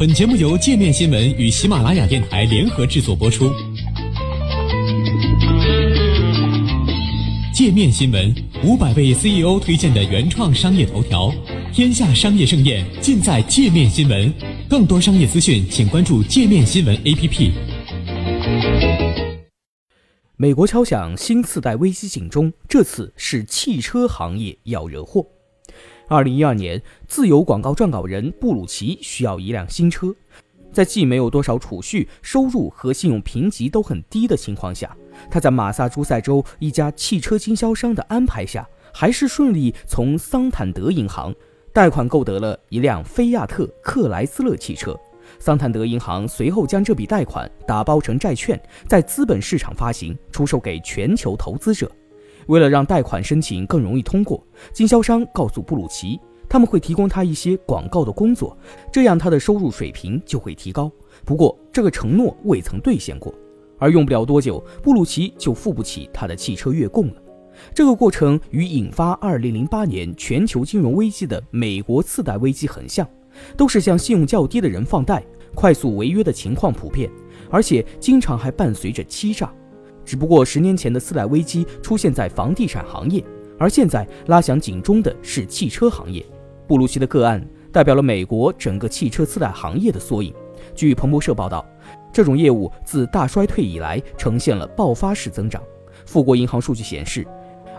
本节目由界面新闻与喜马拉雅电台联合制作播出。界面新闻五百位 CEO 推荐的原创商业头条，天下商业盛宴尽在界面新闻。更多商业资讯，请关注界面新闻 APP。美国敲响新次贷危机警钟，这次是汽车行业要惹祸。二零一二年，自由广告撰稿人布鲁奇需要一辆新车，在既没有多少储蓄、收入和信用评级都很低的情况下，他在马萨诸塞州一家汽车经销商的安排下，还是顺利从桑坦德银行贷款购得了一辆菲亚特克莱斯勒汽车。桑坦德银行随后将这笔贷款打包成债券，在资本市场发行，出售给全球投资者。为了让贷款申请更容易通过，经销商告诉布鲁奇，他们会提供他一些广告的工作，这样他的收入水平就会提高。不过，这个承诺未曾兑现过，而用不了多久，布鲁奇就付不起他的汽车月供了。这个过程与引发2008年全球金融危机的美国次贷危机很像，都是向信用较低的人放贷，快速违约的情况普遍，而且经常还伴随着欺诈。只不过十年前的次贷危机出现在房地产行业，而现在拉响警钟的是汽车行业。布鲁奇的个案代表了美国整个汽车次贷行业的缩影。据彭博社报道，这种业务自大衰退以来呈现了爆发式增长。富国银行数据显示，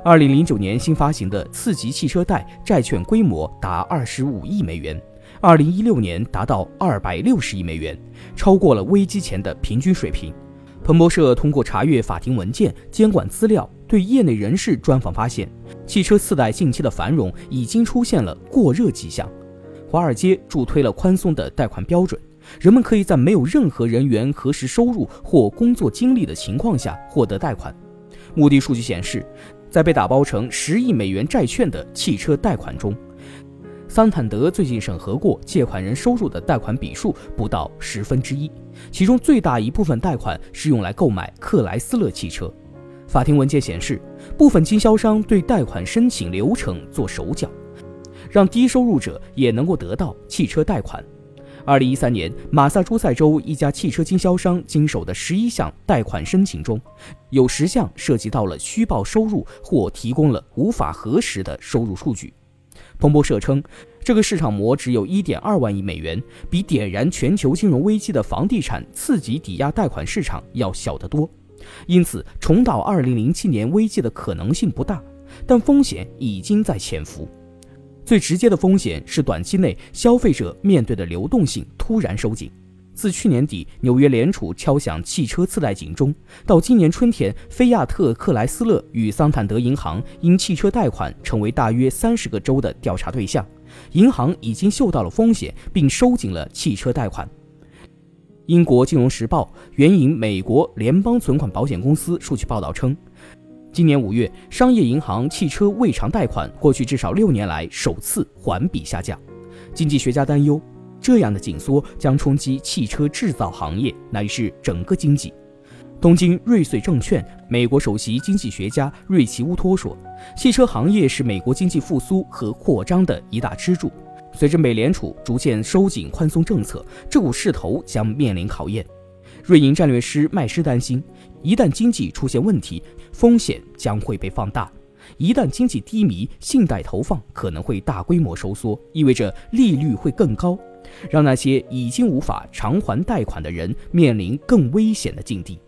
二零零九年新发行的次级汽车贷债券规模达二十五亿美元，二零一六年达到二百六十亿美元，超过了危机前的平均水平。彭博社通过查阅法庭文件、监管资料，对业内人士专访发现，汽车次贷近期的繁荣已经出现了过热迹象。华尔街助推了宽松的贷款标准，人们可以在没有任何人员核实收入或工作经历的情况下获得贷款。目的数据显示，在被打包成十亿美元债券的汽车贷款中，桑坦德最近审核过借款人收入的贷款笔数不到十分之一，其中最大一部分贷款是用来购买克莱斯勒汽车。法庭文件显示，部分经销商对贷款申请流程做手脚，让低收入者也能够得到汽车贷款。二零一三年，马萨诸塞州一家汽车经销商经手的十一项贷款申请中，有十项涉及到了虚报收入或提供了无法核实的收入数据。彭博社称，这个市场模只有一点二万亿美元，比点燃全球金融危机的房地产次级抵押贷款市场要小得多，因此重蹈二零零七年危机的可能性不大，但风险已经在潜伏。最直接的风险是短期内消费者面对的流动性突然收紧。自去年底纽约联储敲响汽车次贷警钟，到今年春天，菲亚特克莱斯勒与桑坦德银行因汽车贷款成为大约三十个州的调查对象，银行已经嗅到了风险，并收紧了汽车贷款。英国金融时报援引美国联邦存款保险公司数据报道称，今年五月，商业银行汽车未偿贷款过去至少六年来首次环比下降。经济学家担忧。这样的紧缩将冲击汽车制造行业，乃至整个经济。东京瑞穗证券美国首席经济学家瑞奇乌托说：“汽车行业是美国经济复苏和扩张的一大支柱。随着美联储逐渐收紧宽松政策，这股势头将面临考验。”瑞银战略师麦斯担心，一旦经济出现问题，风险将会被放大。一旦经济低迷，信贷投放可能会大规模收缩，意味着利率会更高。让那些已经无法偿还贷款的人面临更危险的境地。